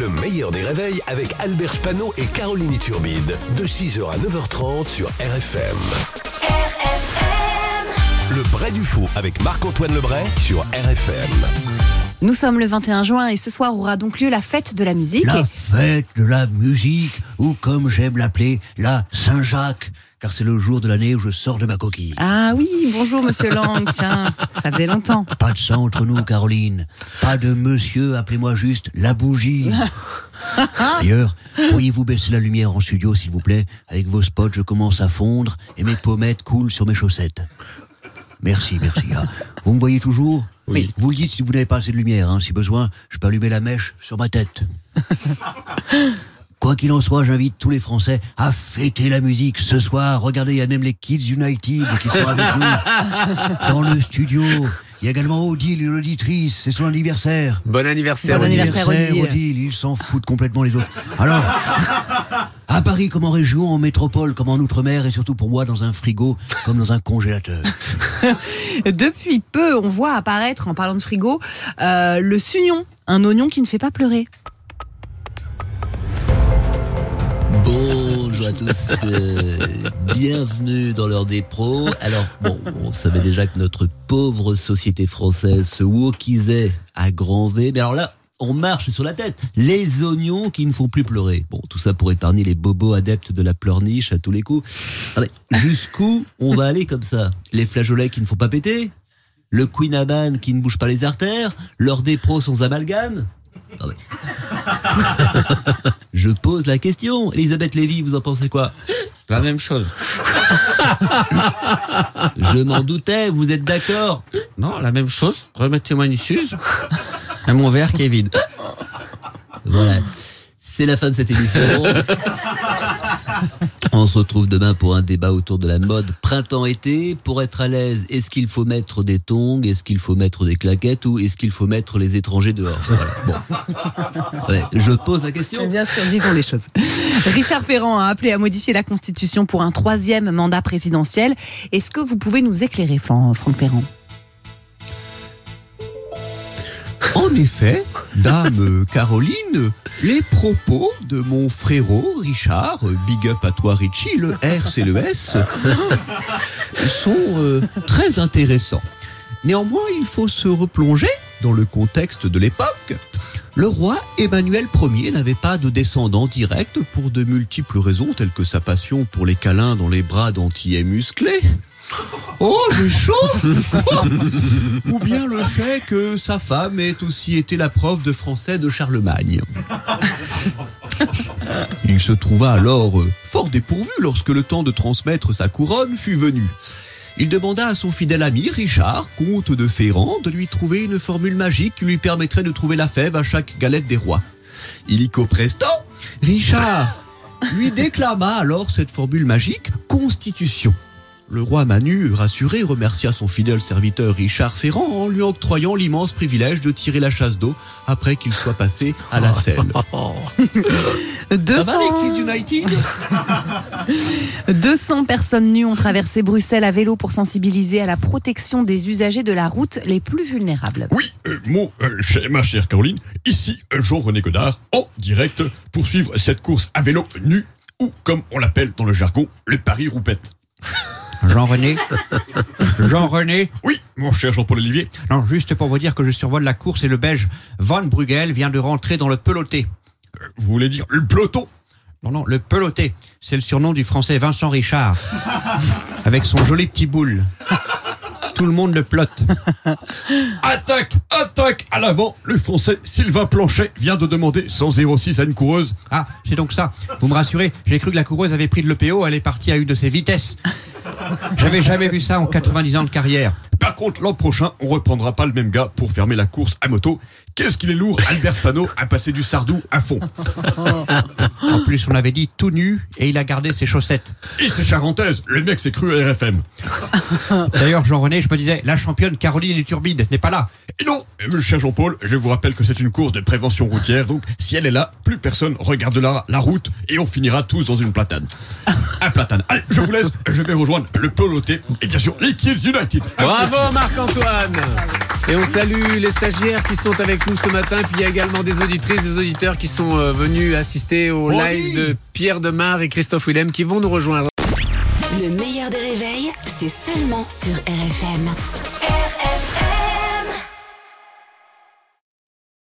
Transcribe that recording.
Le meilleur des réveils avec Albert Spano et Caroline Turbide. De 6h à 9h30 sur RFM. Le Bray du Faux avec Marc-Antoine Lebray sur RFM. Nous sommes le 21 juin et ce soir aura donc lieu la fête de la musique. La fête de la musique, ou comme j'aime l'appeler, la Saint-Jacques, car c'est le jour de l'année où je sors de ma coquille. Ah oui, bonjour Monsieur Lang, tiens, ça faisait longtemps. Pas de sang entre nous, Caroline. Pas de monsieur, appelez-moi juste la bougie. D'ailleurs, pourriez-vous baisser la lumière en studio, s'il vous plaît Avec vos spots, je commence à fondre et mes pommettes coulent sur mes chaussettes. Merci, merci. Ah, Vous me voyez toujours Oui. Vous le dites si vous n'avez pas assez de lumière. hein. Si besoin, je peux allumer la mèche sur ma tête. Quoi qu'il en soit, j'invite tous les Français à fêter la musique ce soir. Regardez, il y a même les Kids United qui sont avec nous dans le studio. Il y a également Odile, l'auditrice, c'est son anniversaire. Bon anniversaire. Bon anniversaire. Odile. Odile, ils s'en foutent complètement les autres. Alors, à Paris comme en région, en métropole comme en outre-mer, et surtout pour moi dans un frigo comme dans un congélateur. Depuis peu, on voit apparaître, en parlant de frigo, euh, le sugnon, un oignon qui ne fait pas pleurer. Bonjour à tous, euh, bienvenue dans l'heure des pros. Alors bon, on savait déjà que notre pauvre société française se wokisait à grand V, mais alors là, on marche sur la tête. Les oignons qui ne font plus pleurer. Bon, tout ça pour épargner les bobos adeptes de la pleurniche à tous les coups. Ah jusqu'où on va aller comme ça? Les flageolets qui ne font pas péter? Le Queen Aman qui ne bouge pas les artères? L'heure des pros sans amalgame? Ah ouais. Je pose la question. Elisabeth Lévy, vous en pensez quoi? La même chose. Je m'en doutais, vous êtes d'accord? Non, la même chose. Remettez-moi une suze. Et mon verre qui est vide. Voilà. C'est la fin de cette émission. On se retrouve demain pour un débat autour de la mode printemps-été. Pour être à l'aise, est-ce qu'il faut mettre des tongs? Est-ce qu'il faut mettre des claquettes? Ou est-ce qu'il faut mettre les étrangers dehors? Voilà. Bon. Ouais, je pose la question. Bien sûr, disons les choses. Richard Ferrand a appelé à modifier la Constitution pour un troisième mandat présidentiel. Est-ce que vous pouvez nous éclairer, Fran- Franck Ferrand? En effet, dame Caroline, les propos de mon frérot Richard, big up à toi Richie, le R c'est le S, sont euh, très intéressants. Néanmoins, il faut se replonger dans le contexte de l'époque. Le roi Emmanuel Ier n'avait pas de descendant direct pour de multiples raisons, telles que sa passion pour les câlins dans les bras d'antillais musclés. Oh, j'ai chaud Ou bien le fait que sa femme ait aussi été la prof de français de Charlemagne. Il se trouva alors euh, fort dépourvu lorsque le temps de transmettre sa couronne fut venu. Il demanda à son fidèle ami Richard, comte de Ferrand, de lui trouver une formule magique qui lui permettrait de trouver la fève à chaque galette des rois. Illico presto, Richard lui déclama alors cette formule magique Constitution. Le roi Manu, rassuré, remercia son fidèle serviteur Richard Ferrand en lui octroyant l'immense privilège de tirer la chasse d'eau après qu'il soit passé à la selle. Ça 200, va les Kids United 200 personnes nues ont traversé Bruxelles à vélo pour sensibiliser à la protection des usagers de la route les plus vulnérables. Oui, euh, mon, euh, cher- ma chère Caroline, ici euh, Jean-René Godard, en direct pour suivre cette course à vélo nu, ou comme on l'appelle dans le jargon, le Paris-Roupette. Jean-René Jean-René Oui, mon cher Jean-Paul Olivier, Non, juste pour vous dire que je survole la course et le belge Van Brugel vient de rentrer dans le peloté. euh, vous voulez dire le peloton? Non, non, le peloté. C'est le surnom du français Vincent Richard. Avec son joli petit boule. Tout le monde le plotte. Attaque, attaque à l'avant, le français Sylvain Planchet vient de demander 106 à une coureuse. Ah, c'est donc ça. Vous me rassurez, j'ai cru que la coureuse avait pris de l'EPO, elle est partie à une de ses vitesses. J'avais jamais vu ça en 90 ans de carrière. Par contre, l'an prochain, on reprendra pas le même gars pour fermer la course à moto. Qu'est-ce qu'il est lourd, Albert Spano a passé du sardou à fond. En plus, on avait dit tout nu et il a gardé ses chaussettes. Et c'est charentaise, le mec s'est cru à RFM. D'ailleurs, Jean-René, je me disais, la championne Caroline Turbide n'est pas là. Et non, euh, cher Jean-Paul, je vous rappelle que c'est une course de prévention routière, donc si elle est là, plus personne regardera la route et on finira tous dans une platane. Un platane. Allez, je vous laisse, je vais rejoindre le peloté et bien sûr les Kids United. Bravo Marc-Antoine Et on salue les stagiaires qui sont avec nous ce matin. Puis il y a également des auditrices, des auditeurs qui sont euh, venus assister au live de Pierre Demar et Christophe Willem qui vont nous rejoindre. Le meilleur des réveils, c'est seulement sur RFM.